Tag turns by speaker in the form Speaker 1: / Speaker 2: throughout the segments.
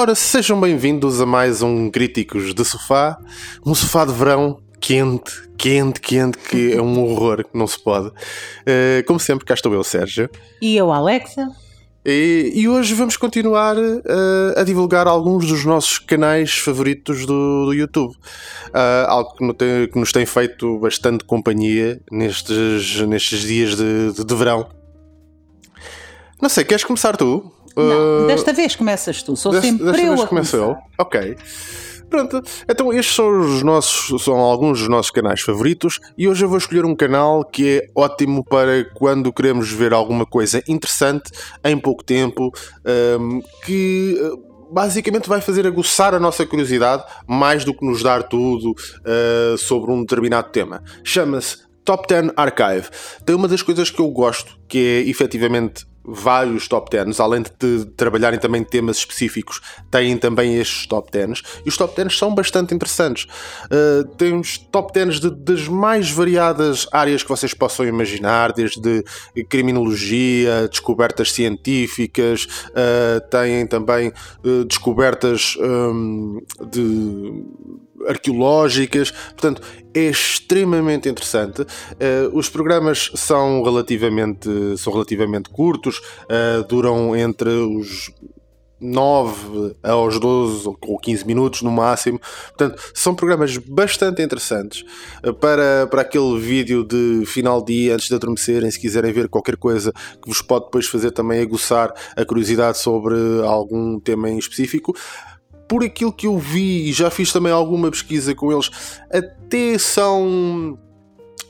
Speaker 1: Ora, sejam bem-vindos a mais um Críticos de Sofá. Um sofá de verão quente, quente, quente, que é um horror que não se pode. Eh, como sempre, cá estou eu, Sérgio.
Speaker 2: E eu, Alexa?
Speaker 1: E, e hoje vamos continuar eh, a divulgar alguns dos nossos canais favoritos do, do YouTube. Ah, algo que, tem- que nos tem feito bastante companhia nestes, nestes dias de, de, de verão. Não sei, queres começar tu?
Speaker 2: Não,
Speaker 1: Ah,
Speaker 2: desta vez começas tu. Sou
Speaker 1: Desta-
Speaker 2: sempre
Speaker 1: desta
Speaker 2: eu
Speaker 1: vez
Speaker 2: a começar.
Speaker 1: eu. Ok. Pronto, então estes são os nossos, são alguns dos nossos canais favoritos e hoje eu vou escolher um canal que é ótimo para quando queremos ver alguma coisa interessante em pouco tempo, hum, que eh, basicamente vai fazer aguçar a nossa curiosidade mais do que nos dar tudo eh, sobre um determinado tema. Chama-se Top 10 Archive. Tem uma das coisas que eu gosto, que é efetivamente vários top 10, além de, trabalharem também temas específicos, têm também estes top 10 e os top 10 são bastante interessantes. Uh, temos top 10 de- das mais variadas áreas que vocês possam imaginar, desde criminologia, descobertas científicas, uh, têm também uh, descobertas um, de arqueológicas, portanto é extremamente interessante. Eh, os programas são relativamente, são relativamente curtos, eh, duram entre os 9 aos 12 ou 15 minutos no máximo. Portanto, são programas bastante interessantes eh, para, para aquele vídeo de final de dia, antes de adormecerem, se quiserem ver qualquer coisa que vos pode depois fazer também aguçar a curiosidade sobre algum tema em específico por aquilo que eu vi e já fiz também alguma pesquisa com eles, até são.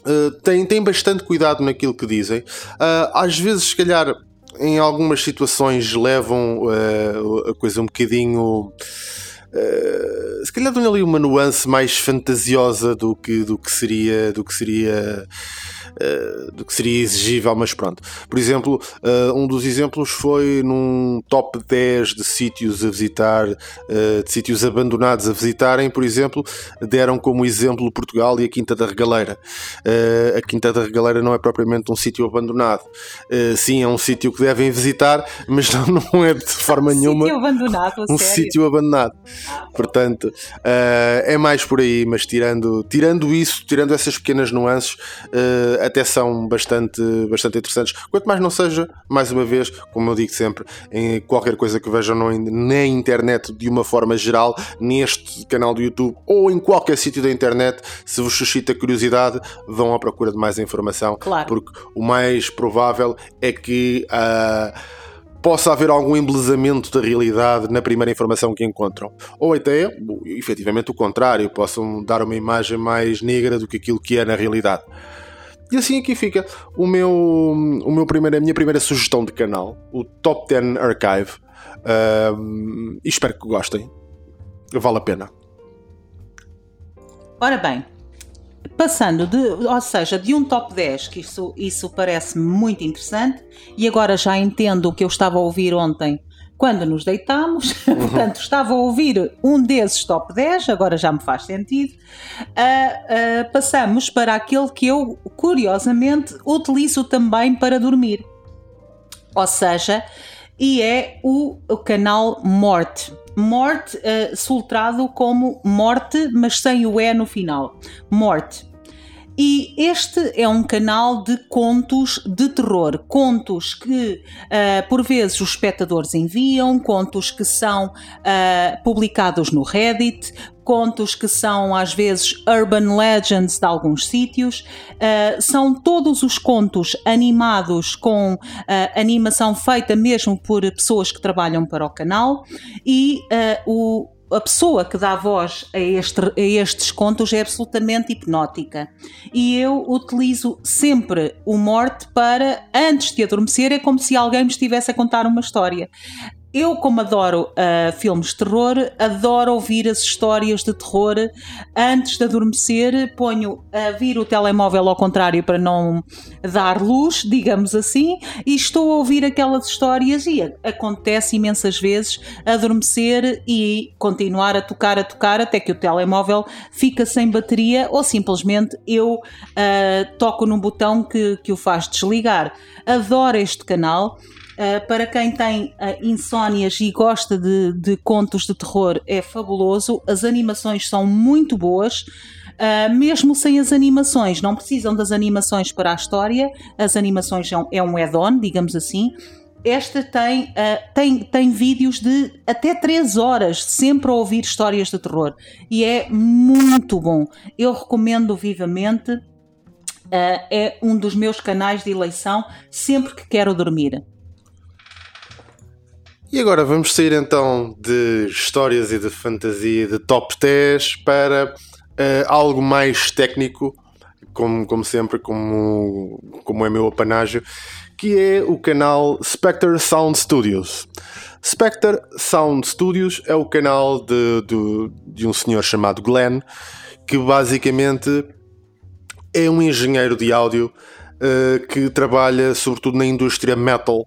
Speaker 1: Uh, têm, têm bastante cuidado naquilo que dizem. Uh, às vezes, se calhar, em algumas situações levam uh, a coisa um bocadinho. Uh, se calhar dão ali uma nuance mais fantasiosa do que, do que seria do que seria uh, do que seria exigível, mas pronto. Por exemplo, uh, um dos exemplos foi num top 10 de sítios a visitar, uh, de sítios abandonados a visitarem, por exemplo, deram como exemplo Portugal e a Quinta da Regaleira. A Quinta da Regaleira não é propriamente um sítio abandonado. Sim, é um sítio que devem visitar, mas não, não é de forma nenhuma
Speaker 2: Sítio abandonado,
Speaker 1: um
Speaker 2: sério.
Speaker 1: sítio abandonado. Portanto, eh, é mais por aí, mas tirando, tirando isso, tirando essas pequenas nuances, eh, até são bastante, bastante interessantes. Quanto mais não seja, mais uma vez, como eu digo sempre, em qualquer coisa que vejam no- na internet de uma forma geral, neste canal do YouTube ou em qualquer sítio da internet, se vos suscita curiosidade, vão à procura de mais informação.
Speaker 2: Claro.
Speaker 1: Porque o mais provável é que. ah, possa haver algum embelezamento da realidade na primeira informação que encontram. Ou até, efetivamente, o contrário, possam dar uma imagem mais negra do que aquilo que é na realidade. E assim aqui fica o meu, o meu primeiro, a minha primeira sugestão de canal, o Top 10 Archive. Espero que gostem. Vale a pena.
Speaker 2: Ora bem, passando de, ou seja, de um top 10, que isso, isso parece-me muito interessante, e agora já entendo o que eu estava a ouvir ontem quando nos deitámos, portanto, estava a ouvir um desses top 10, agora já me faz sentido. Ah, ah, passamos para aquele que eu, curiosamente, utilizo também para dormir. Ou seja, e é o, o canal Morte. Morte, eh, soltrado como Morte, mas sem o E no final. Morte. E este é um canal de contos de terror, contos que ah, por vezes os espectadores enviam, contos que são ah, publicados no Reddit, contos que são às vezes urban legends de alguns sítios. Ah, são todos os contos animados com ah, animação feita mesmo por pessoas que trabalham para o canal e ah, o a pessoa que dá voz a, este, a estes contos é absolutamente hipnótica. E eu utilizo sempre o morte para, antes de adormecer, é como se alguém me estivesse a contar uma história. Eu, como adoro uh, filmes de terror, adoro ouvir as histórias de terror antes de adormecer. Ponho a vir o telemóvel ao contrário para não dar luz, digamos assim, e estou a ouvir aquelas histórias e acontece imensas vezes adormecer e continuar a tocar, a tocar até que o telemóvel fica sem bateria ou simplesmente eu uh, toco num botão que, que o faz desligar. Adoro este canal. Uh, para quem tem uh, insónias e gosta de, de, contos de terror, é fabuloso. As animações são muito boas. Uh, mesmo sem as animações, não precisam das animações para a história, as animações são, é um add-on, digamos assim. Esta tem, tem, tem vídeos de até 3 horas, sempre a ouvir histórias de terror. E é muito bom. Eu recomendo vivamente. é um dos meus canais de eleição sempre que quero dormir.
Speaker 1: E agora vamos sair então de histórias e de fantasia de top 10 para uh, algo mais técnico, como, como sempre, como, como é meu apanágio, que é o canal Spectre Sound Studios. Spectre Sound Studios é o canal de, de, de um senhor chamado Glenn, que basicamente é um engenheiro de áudio uh, que trabalha sobretudo na indústria metal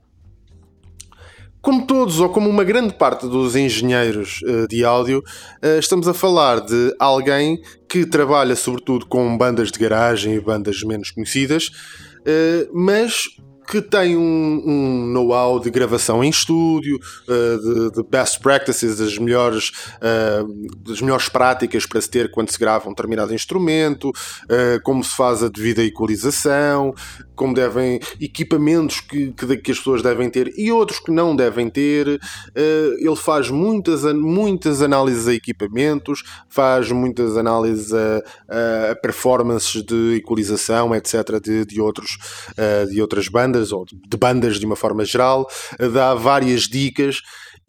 Speaker 1: como todos, ou como uma grande parte dos engenheiros uh, de áudio, uh, estamos a falar de alguém que trabalha sobretudo com bandas de garagem e bandas menos conhecidas, uh, mas que tem um, um know-how de gravação em estúdio, uh, de, de, best practices, das melhores, uh, das melhores práticas para se ter quando se grava um determinado instrumento, uh, como se faz a devida equalização, como devem equipamentos que, que, que, as pessoas devem ter e outros que não devem ter. ele faz muitas, muitas análises a equipamentos, faz muitas análises a, a performances de equalização, etc., de, de, outros, de outras bandas ou de bandas de uma forma geral, dá várias dicas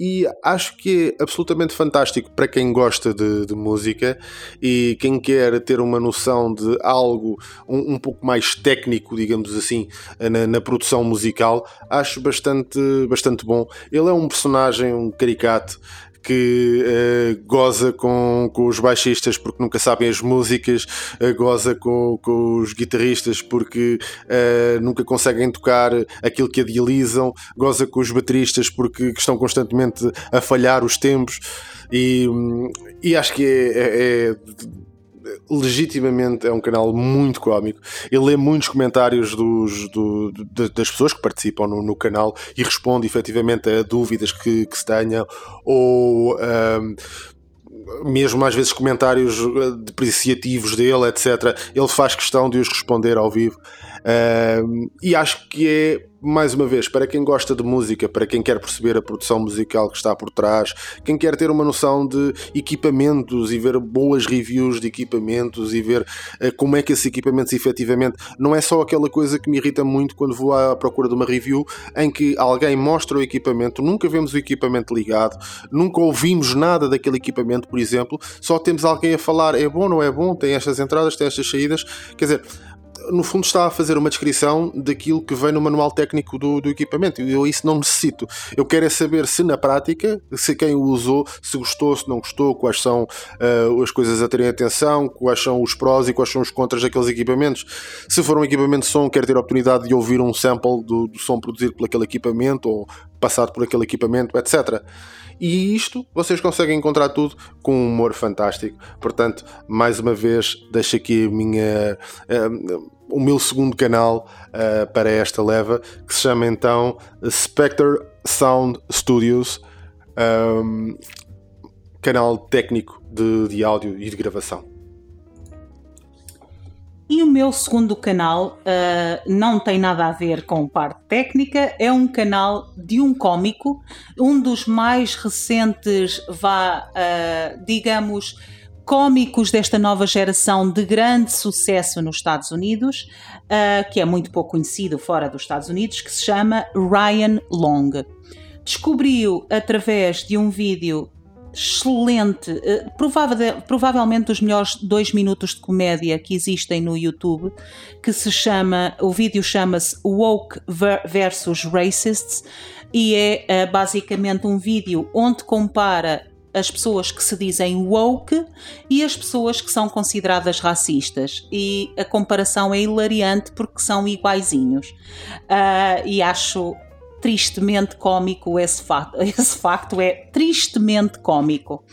Speaker 1: e acho que é absolutamente fantástico para quem gosta de, de música e quem quer ter uma noção de algo um, um pouco mais técnico, digamos assim, na, na, produção musical. Acho bastante, bastante bom. Ele é um personagem, um caricato que uh, goza com, com os baixistas porque nunca sabem as músicas, uh, goza com, com os guitarristas porque uh, nunca conseguem tocar aquilo que idealizam, goza com os bateristas porque estão constantemente a falhar os tempos. E, e acho que é, é, é legitimamente é um canal muito cómico. Ele lê muitos comentários dos, do, das pessoas que participam no, no, canal e responde efetivamente a dúvidas que, que se tenham ou. Um, mesmo às vezes comentários depreciativos dele, etc. Ele faz questão de os responder ao vivo. E acho que é, mais uma vez, para quem gosta de música, para quem quer perceber a produção musical que está por trás, quem quer ter uma noção de equipamentos e ver boas reviews de equipamentos e ver uh, como é que esses equipamentos efetivamente não é só aquela coisa que me irrita muito quando vou à procura de uma review em que alguém mostra o equipamento, nunca vemos o equipamento ligado, nunca ouvimos nada daquele equipamento, por exemplo, só temos alguém a falar é bom, não é bom, tem estas entradas, tem estas saídas, quer dizer no fundo está a fazer uma descrição daquilo que vem no manual técnico do, do equipamento. Eu isso não necessito. Eu quero é saber se na prática, se quem o usou, se gostou, se não gostou, quais são uh, as coisas a terem atenção, quais são os prós e quais são os contras daqueles equipamentos. Se for um equipamento de som, quero ter a oportunidade de ouvir um sample do, do som produzido por aquele equipamento ou passado por aquele equipamento, etc. E isto vocês conseguem encontrar tudo com um humor fantástico. Portanto, mais uma vez, deixo aqui a minha, uh, o meu segundo canal uh, para esta leva, que se chama então Spectre Sound Studios, um, canal técnico de, de áudio e de gravação.
Speaker 2: E o meu segundo canal uh, não tem nada a ver com parte técnica, é um canal de um cómico, um dos mais recentes, vá, uh, digamos, cómicos desta nova geração de grande sucesso nos Estados Unidos, uh, que é muito pouco conhecido fora dos Estados Unidos, que se chama Ryan Long. Descobriu através de um vídeo excelente, uh, provável, provavelmente dos melhores dois minutos de comédia que existem no YouTube, que se chama, o vídeo chama-se Woke versus Racists e é uh, basicamente um vídeo onde compara as pessoas que se dizem woke e as pessoas que são consideradas racistas. E a comparação é hilariante porque são iguaizinhos. Uh, e acho tristemente cômico esse facto. Esse facto é tristemente cômico.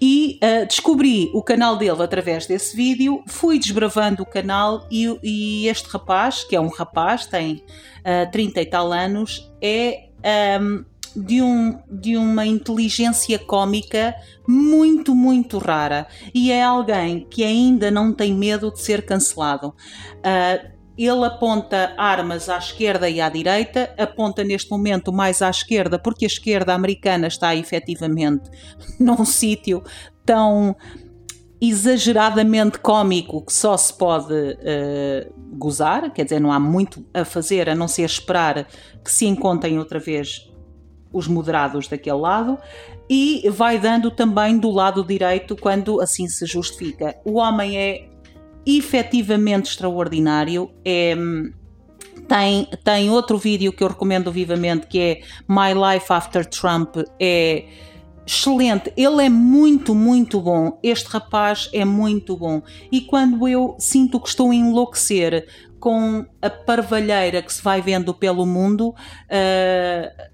Speaker 2: E uh, descobri o canal dele através desse vídeo, fui desbravando o canal e, e este rapaz, que é um rapaz, tem uh, 30 e tal anos, é. Um, de, um, de uma inteligência cômica muito, muito rara. E é alguém que ainda não tem medo de ser cancelado. Uh, ele aponta armas à esquerda e à direita, aponta neste momento mais à esquerda, porque a esquerda americana está efetivamente num sítio tão exageradamente cômico que só se pode uh, gozar, quer dizer, não há muito a fazer a não ser esperar que se encontrem outra vez os moderados daquele lado e vai dando também do lado direito quando assim se justifica. O homem é efetivamente extraordinário, é, tem, tem outro vídeo que eu recomendo vivamente que é My Life After Trump, é excelente, ele é muito, muito bom. Este rapaz é muito bom. E quando eu sinto que estou a enlouquecer com a parvalheira que se vai vendo pelo mundo, uh,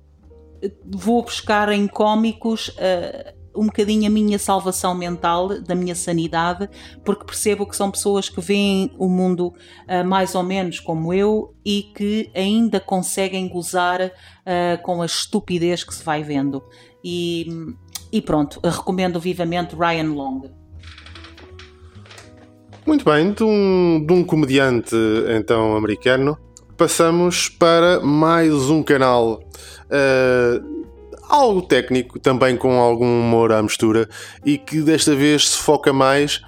Speaker 2: vou buscar em cómicos uh, um bocadinho a minha salvação mental, da minha sanidade, porque percebo que são pessoas que veem o mundo uh, mais ou menos como eu e que ainda conseguem gozar uh, com a estupidez que se vai vendo. E, e pronto, recomendo vivamente Ryan Long.
Speaker 1: Muito bem, de um, de um comediante então americano, passamos para mais um canal uh, algo técnico, também com algum humor à mistura, e que desta vez se foca mais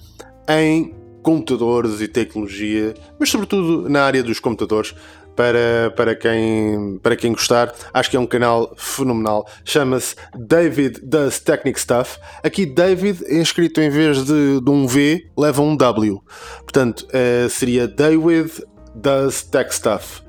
Speaker 1: em computadores e tecnologia, mas sobretudo na área dos computadores. Para, para, quem, para quem gostar, acho que é um canal fenomenal. Chama-se David Does Technic Stuff. Aqui, David é escrito em vez de, de um V, leva um W. Portanto, uh, seria David Does Tech Stuff.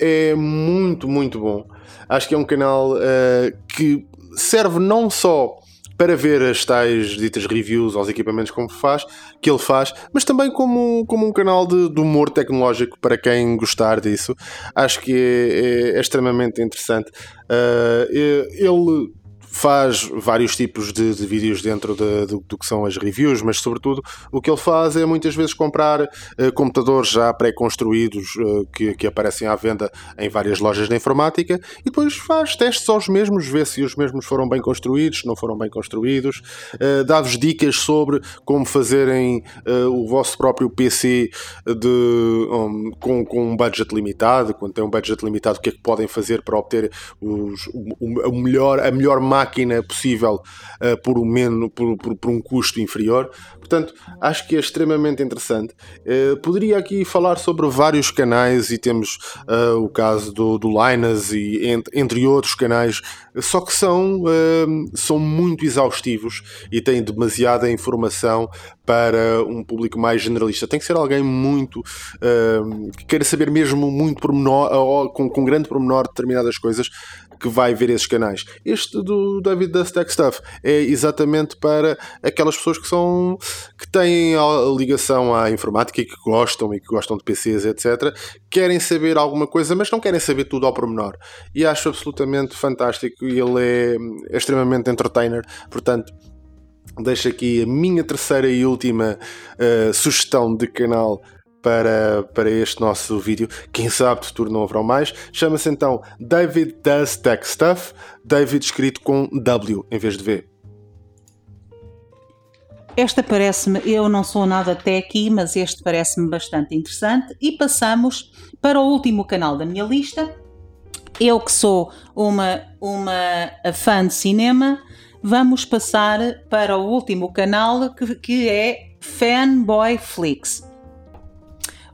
Speaker 1: É muito, muito bom. Acho que é um canal uh, que serve não só para ver as tais ditas reviews aos equipamentos como faz, que ele faz, mas também como, como um canal de, de humor tecnológico para quem gostar disso. Acho que é, é, é extremamente interessante. Uh, ele faz vários tipos de, de vídeos dentro de, de, do que são as reviews, mas sobretudo o que ele faz é muitas vezes comprar uh, computadores já pré-construídos uh, que, que, aparecem à venda em várias lojas de informática e depois faz testes aos mesmos, vê se os mesmos foram bem construídos, se não foram bem construídos, uh, dá-vos dicas sobre como fazerem o vosso próprio PC de, um, com, com um budget limitado, quando tem um budget limitado, o que é que podem fazer para obter os, o, o melhor, a melhor máquina máquina possível uh, por, um menos, por, por, por, um custo inferior. Portanto, acho que é extremamente interessante. Uh, poderia aqui falar sobre vários canais e temos uh, o caso do, do Linus e entre, entre, outros canais, só que são, são muito exaustivos e têm demasiada informação para um público mais generalista. Tem que ser alguém muito que queira saber mesmo muito pormenor, com, com grande pormenor determinadas coisas que vai ver esses canais. Este do David Dust Tech Stuff é exatamente para aquelas pessoas que são que têm a ligação à informática e que gostam e que gostam de PCs, etc. Querem saber alguma coisa, mas não querem saber tudo ao pormenor. E acho absolutamente fantástico e ele é, é extremamente entertainer, portanto deixo aqui a minha terceira e última uh, sugestão de canal para, para este nosso vídeo. Quem sabe de futuro não haverá mais. Chama-se então David Does Tech Stuff. David escrito com W em vez de V.
Speaker 2: Esta parece-me, eu não sou nada techy, mas este parece-me bastante interessante. E passamos para o último canal da minha lista. Eu que sou uma, uma fã de cinema, vamos passar para o último canal que, que é Fanboy Flix.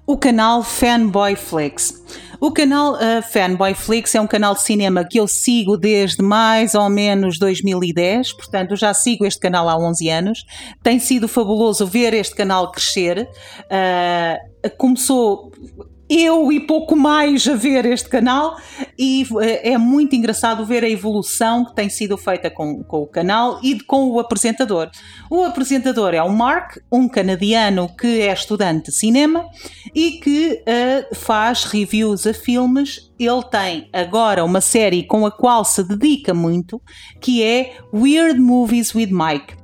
Speaker 2: O canal Fanboy Flix. O canal uh, Fanboy Flix é um canal de cinema que eu sigo desde mais ou menos 2010, portanto já sigo este canal há 11 anos. Tem sido fabuloso ver este canal crescer. Uh, começou eu e pouco mais a ver este canal e eh, é muito engraçado ver a evolução que tem sido feita com, com o canal e com o apresentador. O apresentador é o Mark, um canadiano que é estudante de cinema e que uh, faz reviews a filmes. Ele tem agora uma série com a qual se dedica muito, que é Weird Movies with Mike.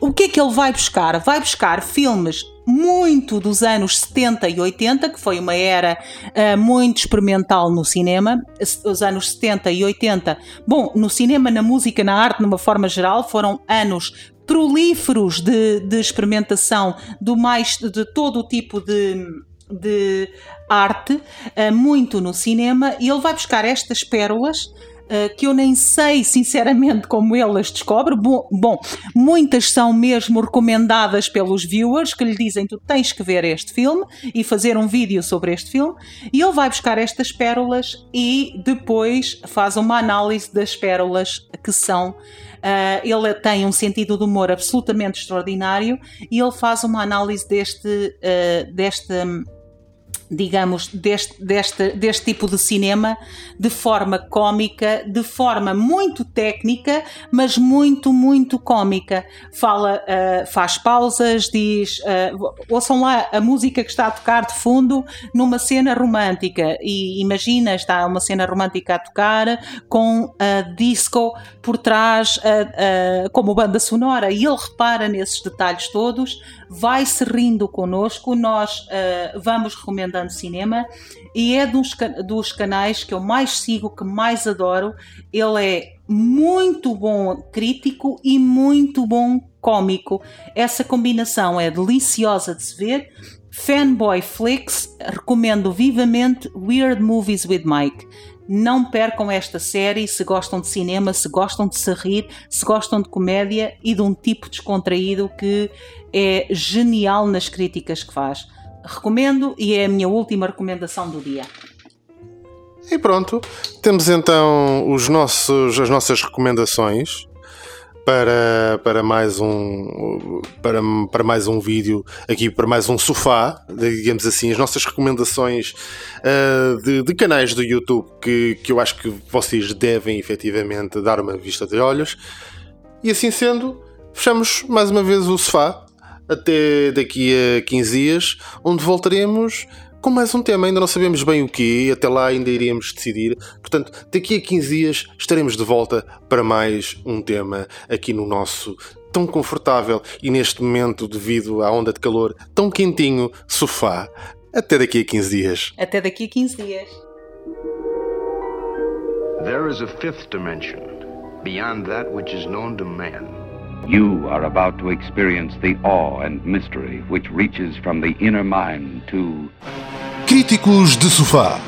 Speaker 2: O que é que ele vai buscar? Vai buscar filmes muito dos anos 70 e 80, que foi uma era uh, muito experimental no cinema. Os anos 70 e 80, bom, no cinema, na música, na arte, numa forma geral, foram anos prolíferos de, de experimentação do mais de todo o tipo de de arte, uh, muito no cinema, e ele vai buscar estas pérolas eh, que eu nem sei sinceramente como ele as descobre. Bom, bom, muitas são mesmo recomendadas pelos viewers que lhe dizem tu tens que ver este filme e fazer um vídeo sobre este filme. E ele vai buscar estas pérolas e depois faz uma análise das pérolas que são. Uh, ele tem um sentido de humor absolutamente extraordinário e ele faz uma análise deste, uh, deste digamos, deste, deste, deste tipo de cinema de forma cómica, de forma muito técnica, mas muito, muito cómica. Fala, uh, faz pausas, diz, uh, ouçam lá a música que está a tocar de fundo numa cena romântica e imagina, está uma cena romântica a tocar com a disco por trás uh, como banda sonora e ele repara nesses detalhes todos, vai se rindo connosco, nós uh, vamos recomendando cinema e é dos, dos canais que eu mais sigo, que mais adoro. Ele é muito bom crítico e muito bom cómico. Essa combinação é deliciosa de se ver. Fanboy Flix, recomendo vivamente Weird Movies with Mike. Não percam esta série se gostam de cinema, se gostam de se rir, se gostam de comédia e de um tipo descontraído que é genial nas críticas que faz. Recomendo e é a minha última recomendação do dia.
Speaker 1: E pronto, temos então os nossos, as nossas recomendações para, para, mais um, para, para mais um vídeo, aqui para mais um sofá, digamos assim, as nossas recomendações uh, de, de, canais do YouTube que, que eu acho que vocês devem efetivamente dar uma vista de olhos. E assim sendo, fechamos mais uma vez o sofá até daqui a 15 dias, onde voltaremos com mais um tema. Ainda não sabemos bem o que, até lá ainda iremos decidir. Portanto, daqui a 15 dias estaremos de volta para mais um tema aqui no nosso tão confortável e neste momento, devido à onda de calor, tão quentinho sofá. Até daqui a 15 dias.
Speaker 2: Até daqui a 15 dias.
Speaker 3: There is a fifth dimension beyond that which is known to man.
Speaker 4: You are about to experience the awe and mystery which reaches from the inner mind to.
Speaker 1: Críticos de Sofá.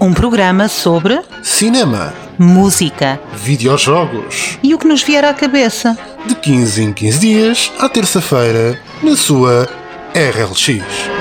Speaker 2: Um programa sobre
Speaker 1: cinema,
Speaker 2: música,
Speaker 1: videojogos
Speaker 2: e o que nos vier à cabeça.
Speaker 1: De 15 em 15 dias, à terça-feira, na sua RLX.